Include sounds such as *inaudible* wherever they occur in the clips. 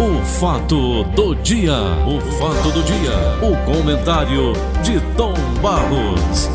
O fato do dia, o fato do dia, o comentário de Tom Barros.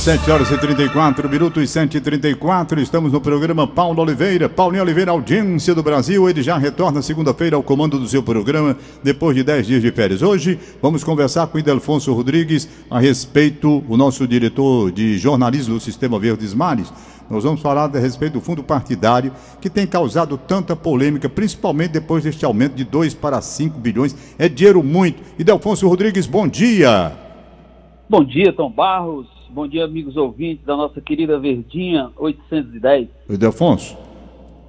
7 horas e 34 minutos, 7 e 34 estamos no programa Paulo Oliveira. Paulinho Oliveira, audiência do Brasil. Ele já retorna segunda-feira ao comando do seu programa, depois de 10 dias de férias. Hoje vamos conversar com Idelfonso Rodrigues a respeito, o nosso diretor de jornalismo do Sistema Verdes Mares. Nós vamos falar a respeito do fundo partidário, que tem causado tanta polêmica, principalmente depois deste aumento de 2 para 5 bilhões. É dinheiro muito. Idelfonso Rodrigues, bom dia. Bom dia, Tom Barros. Bom dia, amigos ouvintes da nossa querida Verdinha 810. Oi, Delfonso.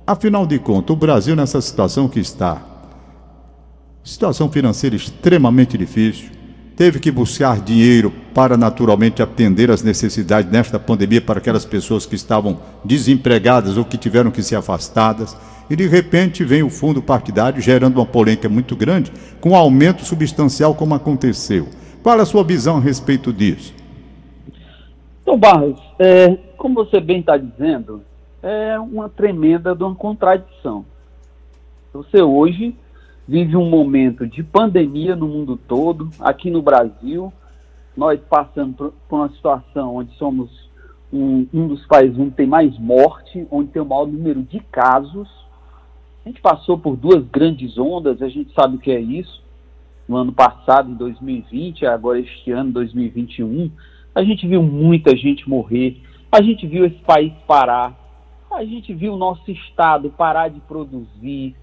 Afinal de contas, o Brasil nessa situação que está, situação financeira extremamente difícil, teve que buscar dinheiro para naturalmente atender as necessidades nesta pandemia para aquelas pessoas que estavam desempregadas ou que tiveram que ser afastadas. E de repente vem o fundo partidário gerando uma polêmica muito grande, com um aumento substancial como aconteceu. Qual a sua visão a respeito disso? Então, Barros, é, como você bem está dizendo, é uma tremenda uma contradição. Você hoje vive um momento de pandemia no mundo todo, aqui no Brasil, nós passando por, por uma situação onde somos um, um, dos países onde tem mais morte, onde tem o maior número de casos. A gente passou por duas grandes ondas, a gente sabe o que é isso. No ano passado, em 2020, agora este ano, 2021, a gente viu muita gente morrer, a gente viu esse país parar, a gente viu o nosso Estado parar de produzir,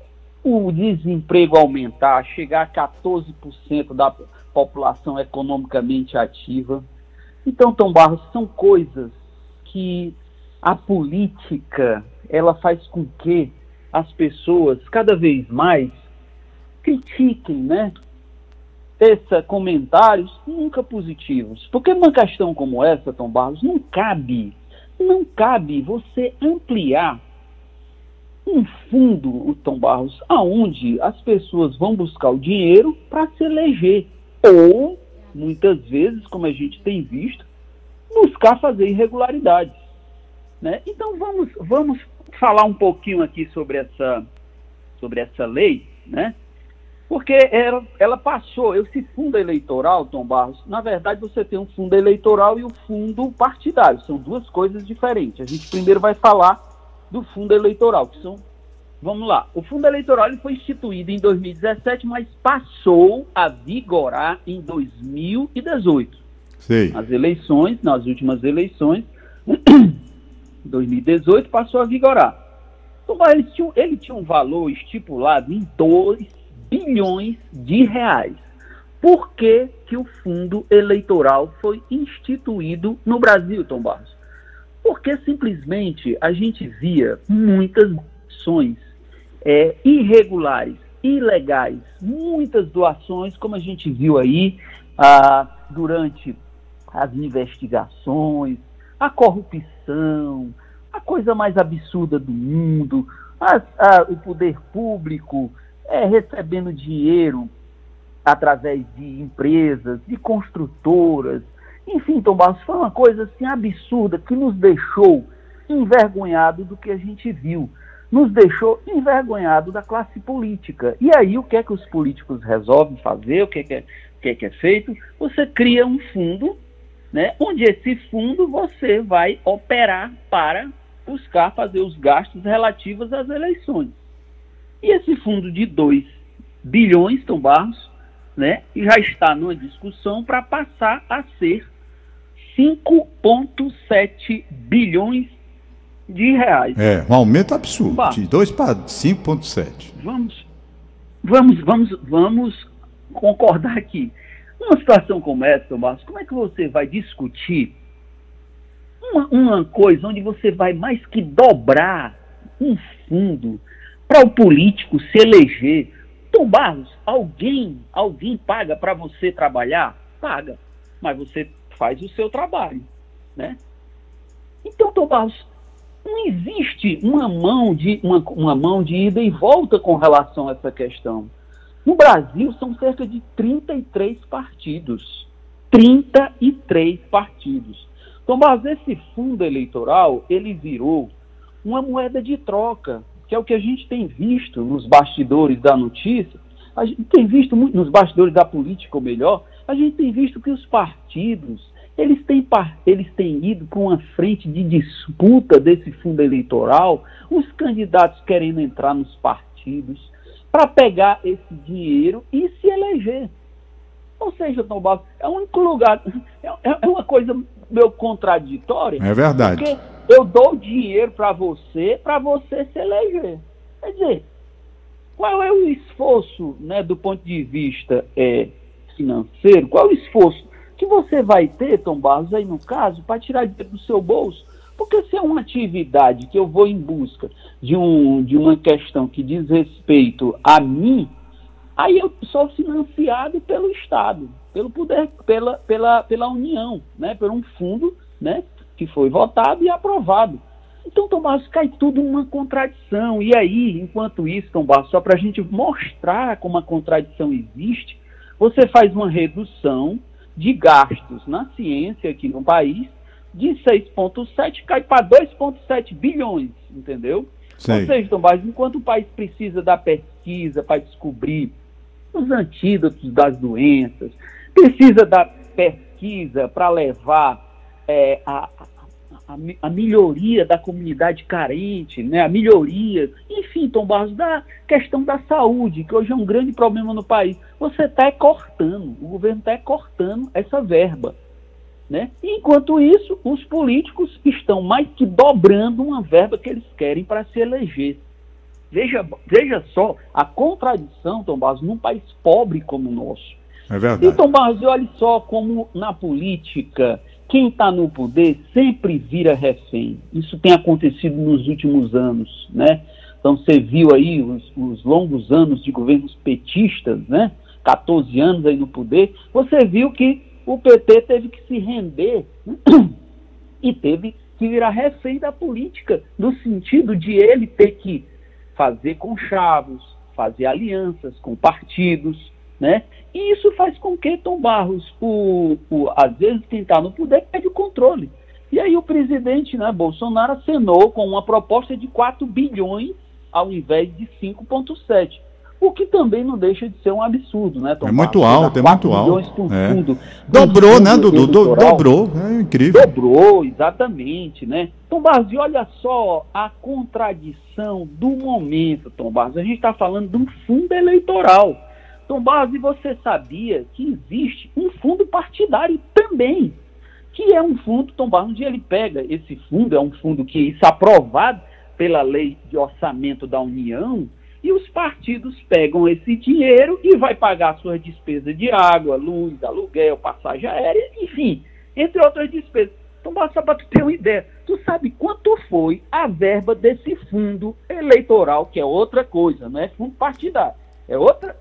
o desemprego aumentar, chegar a 14% da população economicamente ativa. Então, Tom Barros, são coisas que a política ela faz com que as pessoas cada vez mais critiquem, né? teça comentários nunca positivos. Porque numa questão como essa, Tom Barros, não cabe, não cabe você ampliar um fundo, o Tom Barros, aonde as pessoas vão buscar o dinheiro para se eleger. Ou, muitas vezes, como a gente tem visto, buscar fazer irregularidades. Né? Então vamos, vamos falar um pouquinho aqui sobre essa, sobre essa lei, né? Porque ela, ela passou, esse fundo eleitoral, Tom Barros, na verdade você tem um fundo eleitoral e o um fundo partidário, são duas coisas diferentes. A gente primeiro vai falar do fundo eleitoral, que são, vamos lá, o fundo eleitoral ele foi instituído em 2017, mas passou a vigorar em 2018. Sim. As eleições, nas últimas eleições, 2018 passou a vigorar. Então, ele tinha, ele tinha um valor estipulado em 2 bilhões de reais. Por que, que o fundo eleitoral foi instituído no Brasil, Tom Barros? Porque simplesmente a gente via muitas doações é, irregulares, ilegais, muitas doações, como a gente viu aí ah, durante as investigações, a corrupção, a coisa mais absurda do mundo, a, o poder público é, recebendo dinheiro através de empresas, de construtoras, enfim, Tom Barros, foi uma coisa assim absurda que nos deixou envergonhado do que a gente viu, nos deixou envergonhado da classe política. E aí o que é que os políticos resolvem fazer, o que é que é, que é, que é feito? Você cria um fundo, né, onde esse fundo você vai operar para buscar fazer os gastos relativos às eleições. E esse fundo de 2 bilhões, Tom Barros, né, já está numa discussão para passar a ser 5,7 bilhões de reais. É, um aumento absurdo, de 2 para 5,7. Vamos, vamos, vamos, vamos concordar aqui. Numa situação como essa, Tom Barros, como é que você vai discutir uma, uma coisa onde você vai mais que dobrar um fundo para o político se eleger. Tom Barros, alguém, alguém paga para você trabalhar? Paga, mas você faz o seu trabalho, né? Então, Tom Barros, não existe uma mão de uma, uma mão de ida e volta com relação a essa questão. No Brasil são cerca de 33 partidos. 33 partidos. Mas esse fundo eleitoral, ele virou uma moeda de troca que é o que a gente tem visto nos bastidores da notícia, a gente tem visto nos bastidores da política, ou melhor, a gente tem visto que os partidos eles têm, eles têm ido para uma frente de disputa desse fundo eleitoral, os candidatos querendo entrar nos partidos para pegar esse dinheiro e se eleger. Ou seja, Tom Barros, é um único lugar, é, é, é uma coisa meio contraditória. É verdade. Porque eu dou dinheiro para você, para você se eleger. Quer dizer, qual é o esforço, né, do ponto de vista é, financeiro, qual o esforço que você vai ter, Tom Barros, aí no caso, para tirar dinheiro do seu bolso? Porque se é uma atividade que eu vou em busca de, um, de uma questão que diz respeito a mim, aí eu sou financiado pelo Estado, pelo poder, pela, pela, pela União, né, por um fundo né, que foi votado e aprovado. Então, Tomás, cai tudo numa contradição. E aí, enquanto isso, Tomás, só para a gente mostrar como a contradição existe, você faz uma redução de gastos na ciência aqui no país de 6,7 cai para 2,7 bilhões, entendeu? Sei. Ou seja, Tomás, enquanto o país precisa da pesquisa para descobrir os antídotos das doenças, precisa da pesquisa para levar é, a, a, a, melhoria da comunidade carente, né, a melhoria, enfim, Tom Barros, da questão da saúde, que hoje é um grande problema no país. Você está cortando, o governo está cortando essa verba. Né? enquanto isso, os políticos estão mais que dobrando uma verba que eles querem para se eleger. Veja, veja só a contradição, Tom Barros, num país pobre como o nosso. É verdade. E, Tom Barros, olha só como na política quem está no poder sempre vira refém. Isso tem acontecido nos últimos anos, né? Então você viu aí os, os, longos anos de governos petistas, né? 14 anos aí no poder, você viu que o PT teve que se render *clears throat* e teve que virar refém da política, no sentido de ele ter que fazer conchavos, fazer alianças com partidos, né? E isso faz com que Tom Barros, o, o, às vezes quem está no poder, perde o controle. E aí o presidente né, Bolsonaro acenou com uma proposta de 4 bilhões ao invés de 5,7. O que também não deixa de ser um absurdo, né, Tom É muito Barros? alto, é muito alto. Por é. fundo, Dobrou, né, Dudu? Do, dobrou, é incrível. Dobrou, exatamente, né? Tom Barros, e olha só a contradição do momento, Tom Barros. A gente está falando de um fundo eleitoral Tom Barros, e você sabia que existe um fundo partidário também, que é um fundo, Tom Barros, onde ele pega esse fundo, é um fundo que isso é aprovado pela lei de orçamento da União, e os partidos pegam esse dinheiro e vai pagar suas despesas de água, luz, aluguel, passagem aérea, enfim, entre outras despesas. Então, só para tu ter uma ideia, tu sabe quanto foi a verba desse fundo eleitoral, que é outra coisa, não é fundo partidário, é outra,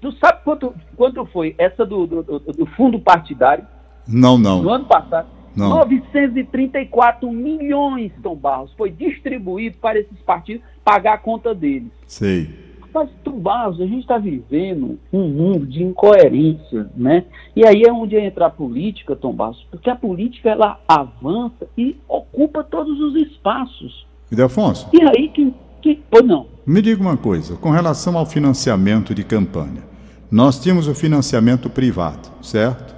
Tu sabe quanto, quanto foi essa do, do, do, fundo partidário? Não, não. No ano passado? Não. 934 milhões, Tom Barros, foi distribuído para esses partidos pagar a conta deles. Sei. Mas, Tom Barros, a gente está vivendo um mundo de incoerência, né? E aí é onde entra a política, Tom Barros, porque a política, ela avança e ocupa todos os espaços. E Afonso? E aí que que. Pois não. Me diga uma coisa, com relação ao financiamento de campanha. Nós tínhamos o financiamento privado, certo?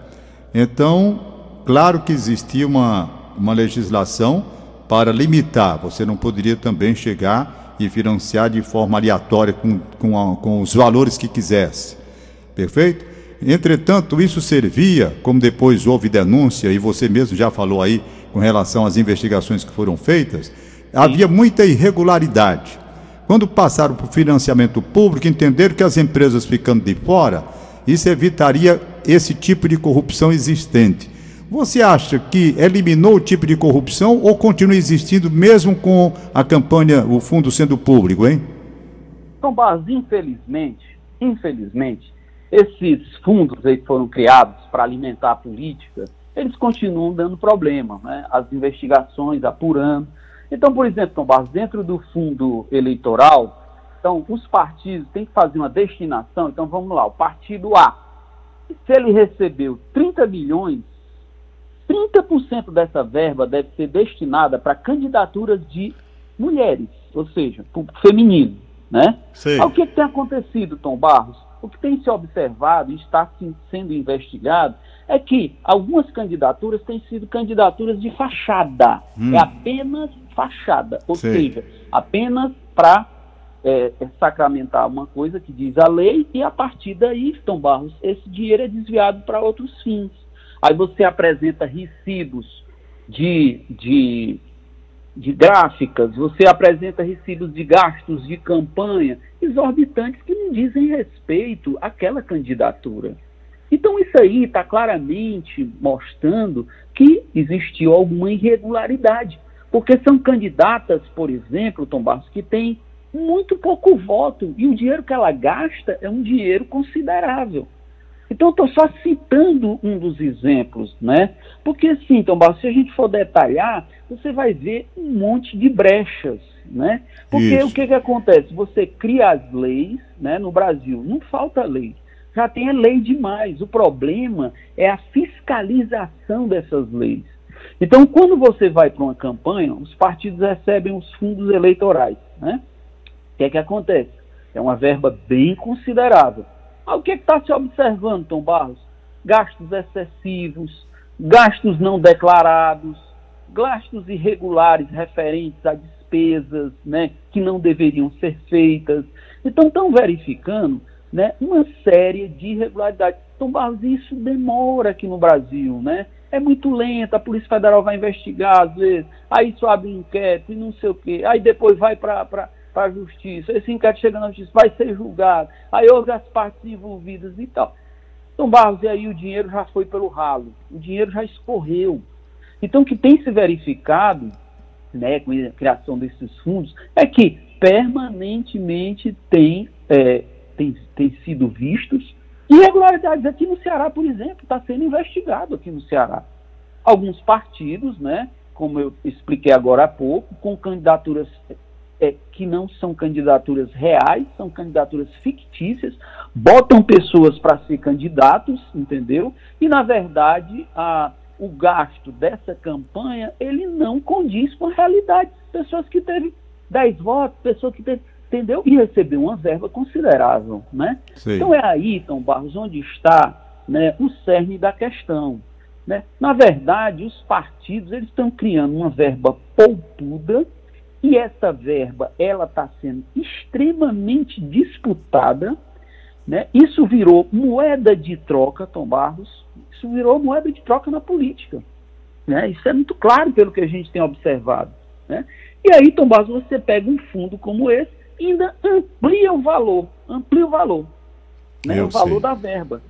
Então, claro que existia uma, uma legislação para limitar. Você não poderia também chegar e financiar de forma aleatória com, com, a, com os valores que quisesse. Perfeito? Entretanto, isso servia, como depois houve denúncia, e você mesmo já falou aí com relação às investigações que foram feitas, havia muita irregularidade. Quando passaram para o financiamento público, entenderam que as empresas ficando de fora, isso evitaria esse tipo de corrupção existente. Você acha que eliminou o tipo de corrupção ou continua existindo mesmo com a campanha, o fundo sendo público, hein? Então, Bas, infelizmente, infelizmente, esses fundos aí que foram criados para alimentar a política, eles continuam dando problema, né? As investigações apurando, então, por exemplo, Tom Barros, dentro do fundo eleitoral, então os partidos têm que fazer uma destinação. Então, vamos lá, o partido A, se ele recebeu 30 milhões, 30% dessa verba deve ser destinada para candidaturas de mulheres. ou seja, público feminino, né? Sim. o que, que tem acontecido, Tom Barros? O que tem se observado e está sendo investigado é que algumas candidaturas têm sido candidaturas de fachada. Hum. É apenas fachada, ou Sim. seja, apenas para é, é, sacramentar uma coisa que diz a lei e a partir daí, Tom Barros, esse dinheiro é desviado para outros fins. Aí você apresenta recibos de, de, de gráficas, você apresenta recibos de gastos de campanha exorbitantes que não dizem respeito àquela candidatura. Então isso aí está claramente mostrando que existiu alguma irregularidade. Porque são candidatas, por exemplo, Tom Barros, que têm muito pouco voto e o dinheiro que ela gasta é um dinheiro considerável. Então, estou só citando um dos exemplos, né? Porque, assim, Tom Barros, se a gente for detalhar, você vai ver um monte de brechas, né? Porque Isso. o que, que acontece? Você cria as leis, né? No Brasil, não falta lei. Já tem a lei demais. O problema é a fiscalização dessas leis. Então, quando você vai para uma campanha, os partidos recebem os fundos eleitorais, né? O que é que acontece? É uma verba bem considerável. Ah, o que é está se observando, Tom Barros? Gastos excessivos, gastos não declarados, gastos irregulares referentes a despesas né, que não deveriam ser feitas. Então, estão verificando né, uma série de irregularidades. Tom Barros, isso demora aqui no Brasil, né? É muito lento, a Polícia Federal vai investigar às vezes, aí isso abre um inquérito e não sei o quê, aí depois vai para para a justiça, esse inquérito chega na justiça, vai ser julgado, aí houve as partes envolvidas e tal. Então, Barros, e aí o dinheiro já foi pelo ralo, o dinheiro já escorreu. Então, o que tem se verificado, né, com a criação desses fundos, é que permanentemente tem, é, tem, tem sido vistos irregularidades aqui no Ceará, por exemplo, está sendo investigado aqui no Ceará. Alguns partidos, né, como eu expliquei agora há pouco, com candidaturas é, que não são candidaturas reais, são candidaturas fictícias, botam pessoas para ser candidatos, entendeu? E, na verdade, a, o gasto dessa campanha, ele não condiz com a realidade. Pessoas que teve 10 votos, pessoas que teve, entendeu? E recebeu uma verba considerável, né? Sim. Então é aí, Tom Barros, onde está né, o cerne da questão. Né? Na verdade, os partidos eles estão criando uma verba poupuda, e essa verba, ela está sendo extremamente disputada, né? Isso virou moeda de troca, Tom Barros, isso virou moeda de troca na política. Né? Isso é muito claro pelo que a gente tem observado. Né? E aí, Tom Barros, você pega um fundo como esse e ainda amplia o valor, amplia o valor, né? o valor sei. da verba.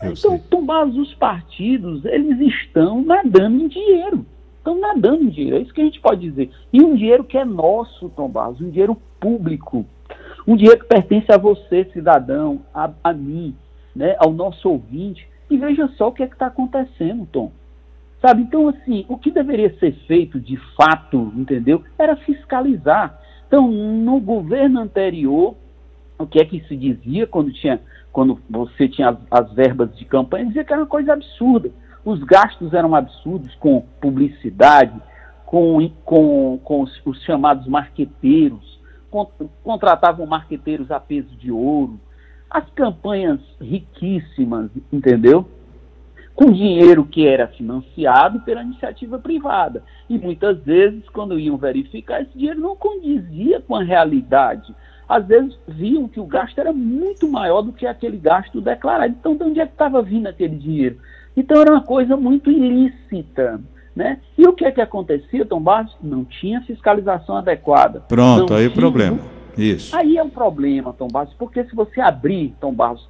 Eu então, sei. Tom Barros, os partidos, eles estão nadando em dinheiro estão nadando em dinheiro, é isso que a gente pode dizer. E um dinheiro que é nosso, Tom Barros, um dinheiro público, um dinheiro que pertence a você, cidadão, a, a mim, né, ao nosso ouvinte. E veja só o que é está acontecendo, Tom. Sabe, então assim, o que deveria ser feito de fato, entendeu? Era fiscalizar. Então, no governo anterior, o que é que se dizia quando tinha, quando você tinha as, as verbas de campanha, dizia que era uma coisa absurda. Os gastos eram absurdos com publicidade, com, com, com os, os chamados marqueteiros, contratavam marqueteiros a peso de ouro, as campanhas riquíssimas, entendeu? Com dinheiro que era financiado pela iniciativa privada. E muitas vezes, quando iam verificar, esse dinheiro não condizia com a realidade. Às vezes viam que o gasto era muito maior do que aquele gasto declarado. Então, de onde é que estava vindo aquele dinheiro? Então era uma coisa muito ilícita. Né? E o que é que acontecia, Tom Barros? Não tinha fiscalização adequada. Pronto, aí o problema. Isso. Aí é um problema, Tom Barros, porque se você abrir, Tom Barros,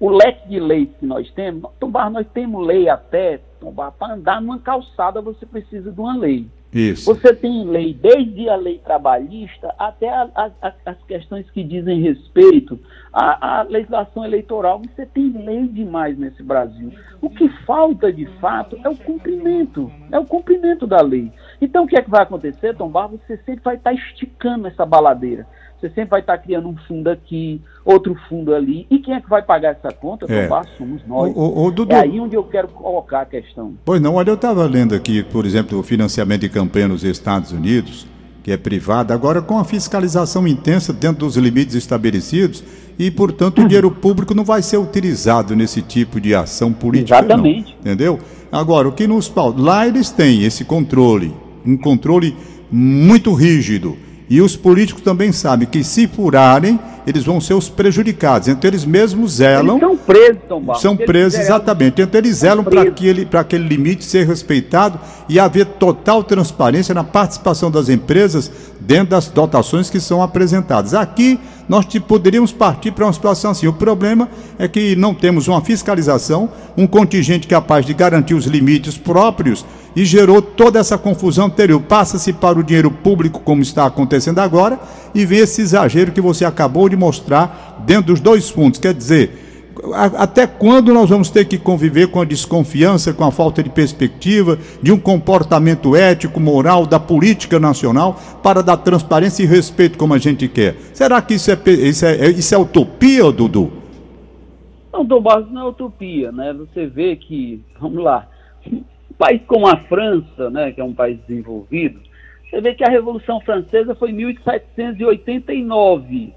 o leque de leis que nós temos, Tom Barros, nós temos lei até, Tom Barros, para andar numa calçada você precisa de uma lei. Isso. Você tem lei, desde a lei trabalhista até a, a, a, as questões que dizem respeito à, à, legislação eleitoral. Você tem lei demais nesse Brasil. O que falta, de fato, é o cumprimento. É o cumprimento da lei. Então, o que é que vai acontecer, Tom Barros? Você sempre vai estar esticando essa baladeira. Você sempre vai estar criando um fundo aqui, outro fundo ali. E quem é que vai pagar essa conta? É. Somos nós. O, o, Dudu... É aí onde eu quero colocar a questão. Pois não, olha, eu estava lendo aqui, por exemplo, o financiamento de campanha nos Estados Unidos. que é privada, agora com a fiscalização intensa dentro dos limites estabelecidos e, portanto, o *coughs* dinheiro público não vai ser utilizado nesse tipo de ação política. Exatamente. Não, entendeu? Agora, o que nos lá eles têm esse controle, um controle muito rígido. E os políticos também sabem que se furarem, eles vão ser os prejudicados. Então eles mesmos zelam. Eles são presos, Tom Barros. São presos, exatamente. Então eles zelam para aquele, aquele limite ser respeitado e haver total transparência na participação das empresas dentro das dotações que são apresentadas. Aqui nós poderíamos partir para uma situação assim. O problema é que não temos uma fiscalização, um contingente capaz de garantir os limites próprios e gerou toda essa confusão anterior. Passa-se para o dinheiro público, como está acontecendo agora, e vem esse exagero que você acabou de mostrar dentro dos dois fundos. Quer dizer, até quando nós vamos ter que conviver com a desconfiança, com a falta de perspectiva, de um comportamento ético, moral da política nacional para dar transparência e respeito como a gente quer? Será que isso é, isso é, isso é utopia, Dudu? Não, Barros, não é utopia, né? Você vê que, vamos lá, um país como a França, né, que é um país desenvolvido, você vê que a Revolução Francesa foi em 1789,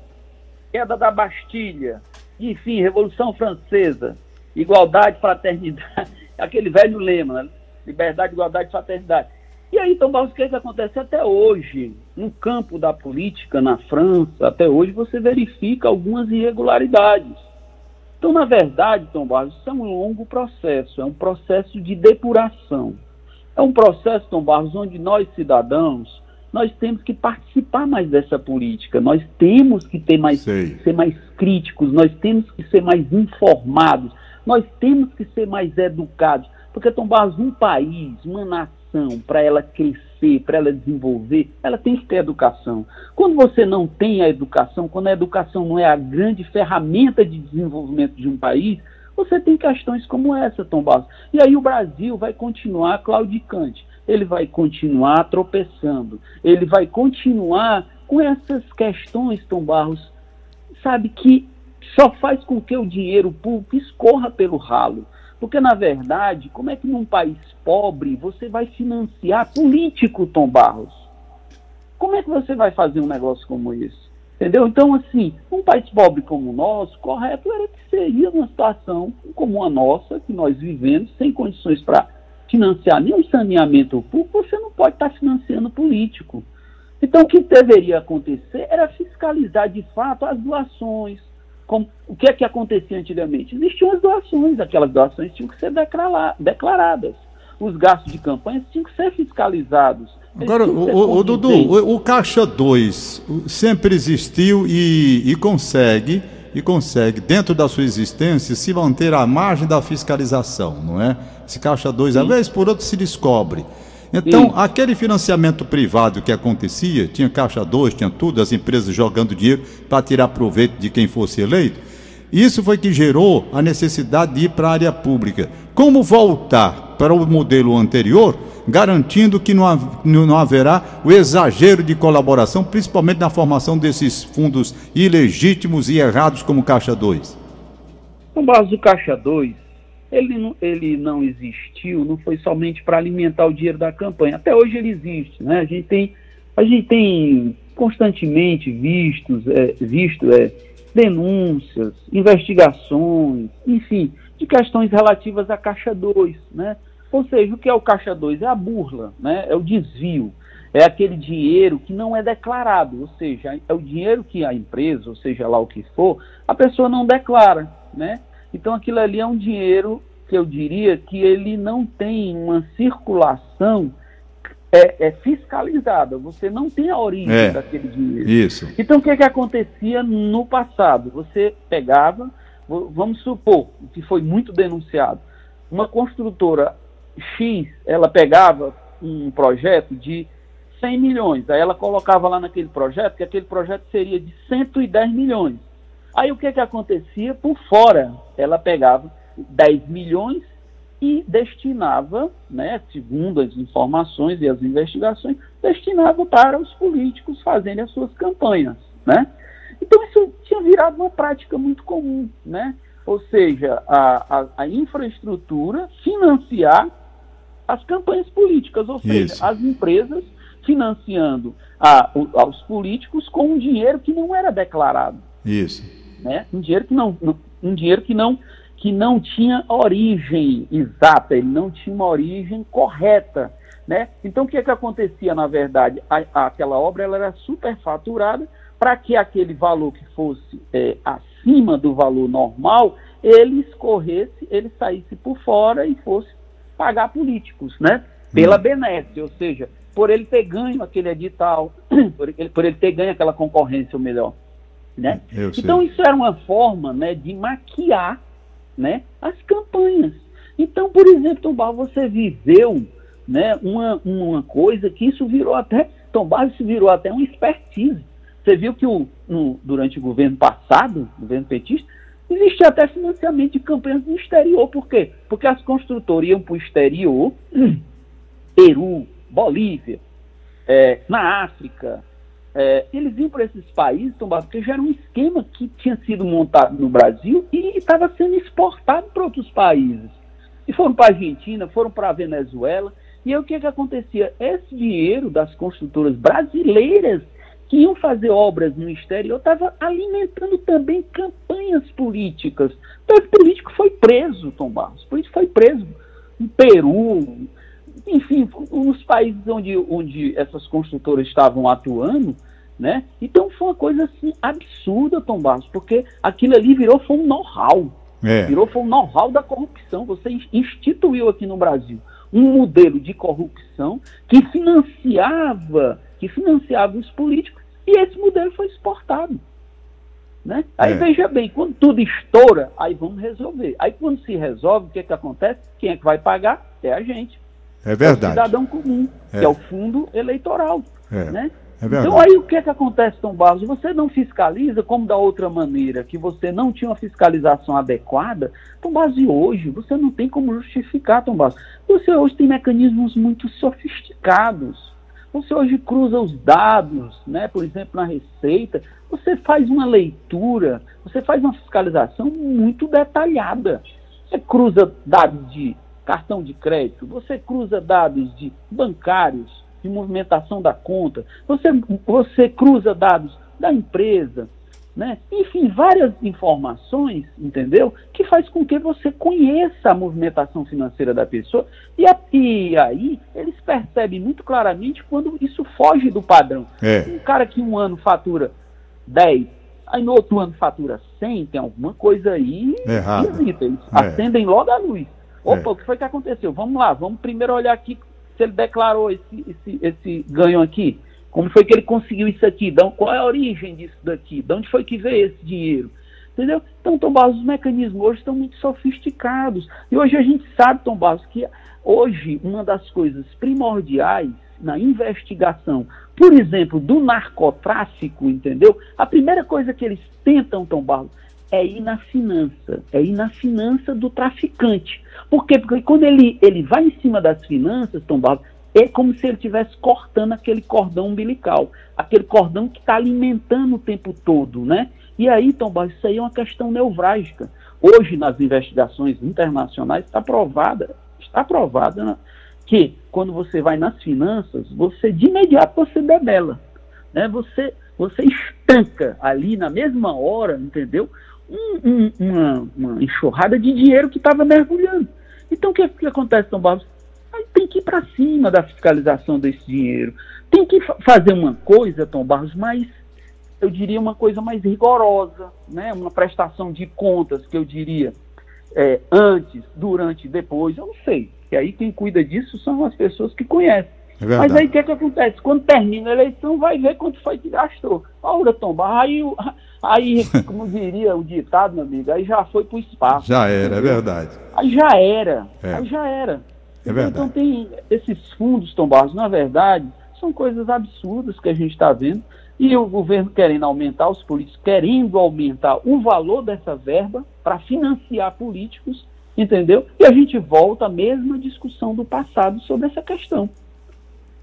queda da Bastilha, enfim, Revolução Francesa, igualdade, fraternidade, *laughs* aquele velho lema, né? liberdade, igualdade, fraternidade. E aí, então, o que, é que acontece até hoje? No campo da política, na França, até hoje você verifica algumas irregularidades. Então, na verdade, Tom Barros, isso é um longo processo, é um processo de depuração. É um processo, Tom Barros, onde nós, cidadãos, nós temos que participar mais dessa política, nós temos que ter mais, ser mais críticos, nós temos que ser mais informados, nós temos que ser mais educados. Porque, Tom Barros, um país, uma nação, para ela crescer, para ela desenvolver, ela tem que ter educação. Quando você não tem a educação, quando a educação não é a grande ferramenta de desenvolvimento de um país, você tem questões como essa, Tom Barros. E aí o Brasil vai continuar claudicante ele vai continuar tropeçando, ele vai continuar com essas questões, Tom Barros, sabe, que só faz com que o dinheiro público escorra pelo ralo. Porque, na verdade, como é que num país pobre você vai financiar político, Tom Barros? Como é que você vai fazer um negócio como esse? Entendeu? Então, assim, um país pobre como o nosso, correto era que seria uma situação como a nossa, que nós vivemos, sem condições para financiar nenhum saneamento público, você não pode estar financiando político. Então, o que deveria acontecer era fiscalizar de fato as doações. Como, o que é que acontecia antigamente? Existiam as doações, aquelas doações tinham que ser declaradas. Os gastos de campanha tinham que ser fiscalizados. Agora, o, o, Dudu, o, o, Caixa 2 sempre existiu e, e consegue e consegue, dentro da sua existência, se manter à margem da fiscalização, não é? Se caixa 2, a vez por outro se descobre. Então, Sim. aquele financiamento privado que acontecia, tinha caixa 2, tinha tudo, as empresas jogando dinheiro para tirar proveito de quem fosse eleito. Isso foi que gerou a necessidade de ir para a área pública. Como voltar para o modelo anterior garantindo que não, não haverá o exagero de colaboração, principalmente na formação desses fundos ilegítimos e errados como Caixa 2? No base do Caixa 2, ele não, ele não existiu, não foi somente para alimentar o dinheiro da campanha. Até hoje ele existe. Né? A, gente tem, a gente tem constantemente vistos, é, visto é, denúncias, investigações, enfim, de questões relativas à Caixa 2, né? Ou seja, o que é o caixa 2? É a burla, né? é o desvio, é aquele dinheiro que não é declarado, ou seja, é o dinheiro que a empresa, ou seja lá o que for, a pessoa não declara. Né? Então aquilo ali é um dinheiro que eu diria que ele não tem uma circulação é, é fiscalizada, você não tem a origem é, daquele dinheiro. Isso. Então o que, é que acontecia no passado? Você pegava, vamos supor, que foi muito denunciado, uma construtora X, ela pegava um projeto de 100 milhões, aí ela colocava lá naquele projeto que aquele projeto seria de 110 milhões. Aí o que que acontecia? Por fora, ela pegava 10 milhões e destinava, né, segundo as informações e as investigações, destinava para os políticos fazerem as suas campanhas, né? Então isso tinha virado uma prática muito comum, né? Ou seja, a, a, a infraestrutura financiar as campanhas políticas, ou seja, Isso. as empresas financiando a, aos políticos com um dinheiro que não era declarado. Isso. Né? Um dinheiro que não, um dinheiro que não, que não tinha origem exata, ele não tinha uma origem correta. Né? Então, o que, é que acontecia, na verdade? A, aquela obra ela era superfaturada para que aquele valor que fosse é, acima do valor normal, ele escorresse, ele saísse por fora e fosse pagar políticos, né? Pela hum. benesse, ou seja, por ele ter ganho aquele edital, *clears throat* por ele, por ele ter ganho aquela concorrência, ou melhor. Né? Então isso era uma forma né, de maquiar né, as campanhas. Então, por exemplo, Tombal, você viveu né, uma, uma coisa que isso virou até, Tombal, isso virou até uma expertise. Você viu que o, no, durante o governo passado, o governo petista, existia até financiamento de campanhas no exterior. Por quê? Porque as construtoras iam para o exterior, *clears throat* Peru, Bolívia, é, na África. É, eles iam para esses países, porque já era um esquema que tinha sido montado no Brasil e estava sendo exportado para outros países. E foram para a Argentina, foram para a Venezuela. E aí o que, que acontecia? Esse dinheiro das construtoras brasileiras que iam fazer obras no exterior estava alimentando também campanhas políticas. Então, o político foi preso, Tom Barros. O político foi preso no Peru, enfim, nos países onde, onde essas construtoras estavam atuando, né? Então foi uma coisa assim absurda, Tom Barros, porque aquilo ali virou foi um know-how. É. Virou foi um know-how da corrupção. Você instituiu aqui no Brasil um modelo de corrupção que financiava, que financiava os políticos, e esse modelo foi exportado. Né? Aí é. veja bem, quando tudo estoura, aí vamos resolver. Aí quando se resolve, o que, é que acontece? Quem é que vai pagar? É a gente. É verdade. É o cidadão comum, é. que é o fundo eleitoral. É. Né? É então aí o que é que acontece, Tom Barros? Você não fiscaliza como da outra maneira, que você não tinha uma fiscalização adequada, Tom Barros, e hoje você não tem como justificar, Tom Barros. Você hoje tem mecanismos muito sofisticados. Você hoje cruza os dados, né? por exemplo, na Receita, você faz uma leitura, você faz uma fiscalização muito detalhada. Você cruza dados de cartão de crédito, você cruza dados de bancários, de movimentação da conta, você, você cruza dados da empresa, né? Enfim, várias informações, entendeu? Que faz com que você conheça a movimentação financeira da pessoa e, a, e aí eles percebem muito claramente quando isso foge do padrão. É. Um cara que um ano fatura 10, aí no outro ano fatura 100, tem alguma coisa aí Errado. esquisita. Eles é. acendem logo a luz. Opa, é. o que foi que aconteceu? Vamos lá, vamos primeiro olhar aqui se ele declarou esse, esse, esse ganho aqui. Como foi que ele conseguiu isso aqui? Qual é a origem disso daqui? De onde foi que veio esse dinheiro? Entendeu? Então, Tom os mecanismos hoje estão muito sofisticados. E hoje a gente sabe, Tom que hoje uma das coisas primordiais na investigação, por exemplo, do narcotráfico, entendeu? A primeira coisa que eles tentam, Tom Barros, é ir na finança, é ir na finança do traficante. Por quê? Porque quando ele, ele vai em cima das finanças, Tom Barros, é como se ele estivesse cortando aquele cordão umbilical, aquele cordão que está alimentando o tempo todo, né? E aí, Tom Barros, isso aí é uma questão neurálgica. Hoje, nas investigações internacionais, está provada, está provada né, que quando você vai nas finanças, você de imediato você debela, né? Você você estanca ali na mesma hora, entendeu? um, um, uma, uma, enxurrada de dinheiro que estava mergulhando. Então, o que, que acontece, São Barros? Tem que ir para cima da fiscalização desse dinheiro. Tem que fazer uma coisa, Tom Barros, mais, eu diria, uma coisa mais rigorosa, né? uma prestação de contas, que eu diria, é, antes, durante e depois, eu não sei. E aí quem cuida disso são as pessoas que conhecem. É Mas aí o que, é que acontece? Quando termina a eleição, vai ver quanto foi que gastou. Ora, Tom Barros, aí *laughs* Aí, *laughs* como diria o ditado, meu amigo, aí já foi para o espaço. Já era, é verdade. Aí já era, é. aí já era. É verdade. Então tem esses fundos tombados, na verdade, são coisas absurdas que a gente está vendo. E o governo querendo aumentar, os políticos querendo aumentar o valor dessa verba para financiar políticos, entendeu? E a gente volta à mesma discussão do passado sobre essa questão.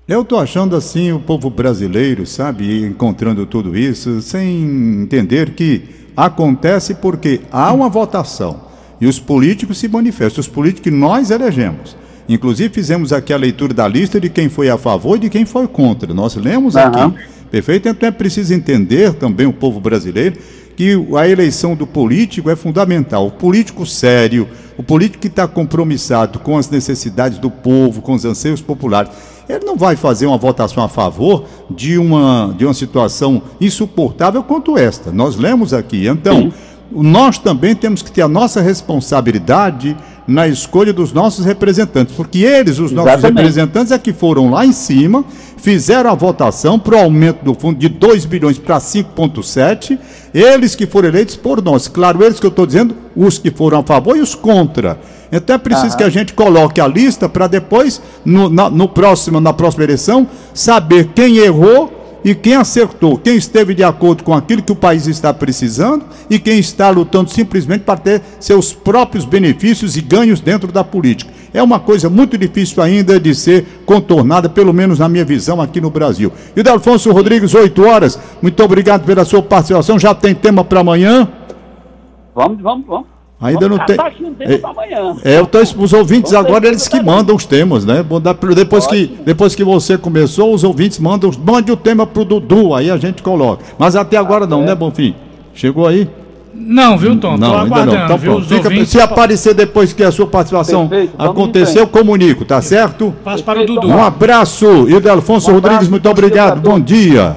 Eu estou achando assim o povo brasileiro, sabe, encontrando tudo isso, sem entender que acontece porque há uma votação e os políticos se manifestam, os políticos que nós elegemos. Inclusive fizemos aqui a leitura da lista de quem foi a favor e de quem foi contra. Nós lemos aqui. Uhum. Perfeito? Então é preciso entender também o povo brasileiro que a eleição do político é fundamental. O político sério, o político que está compromissado com as necessidades do povo, com os anseios populares, ele não vai fazer uma votação a favor de uma, de uma situação insuportável quanto esta. Nós lemos aqui. Então, Sim. Nós também temos que ter a nossa responsabilidade na escolha dos nossos representantes, porque eles, os nossos Exatamente. representantes, é que foram lá em cima, fizeram a votação para o aumento do fundo de 2 bilhões para 5,7, eles que foram eleitos por nós. Claro, eles que eu estou dizendo, os que foram a favor e os contra. Então é preciso que a gente coloque a lista para depois, no, na, no próximo, na próxima eleição, saber quem errou e quem acertou, quem esteve de acordo com aquilo que o país está precisando e quem está lutando simplesmente para ter seus próprios benefícios e ganhos dentro da política. É uma coisa muito difícil ainda de ser contornada, pelo menos na minha visão aqui no Brasil. E o Delfonso Rodrigues, 8 horas. Muito obrigado pela sua participação. Já tem tema para amanhã? Vamos, vamos, vamos. Ainda não tem. é, é, eu tô, os ouvintes Vamos agora eles que mandam os temas, né? Depois que, depois que você começou, os ouvintes mandam, mande o tema pro Dudu, aí a gente coloca. Mas até agora não, ah, é. né, Bonfim? Chegou aí? Não, viu, Tom? Não, ainda não. Então, viu, Fica, ouvintes... Se aparecer depois que a sua participação aconteceu, comunico, tá certo? Passo para o Dudu. Um abraço, Hilde Alfonso um Rodrigues, muito obrigado. Bom dia.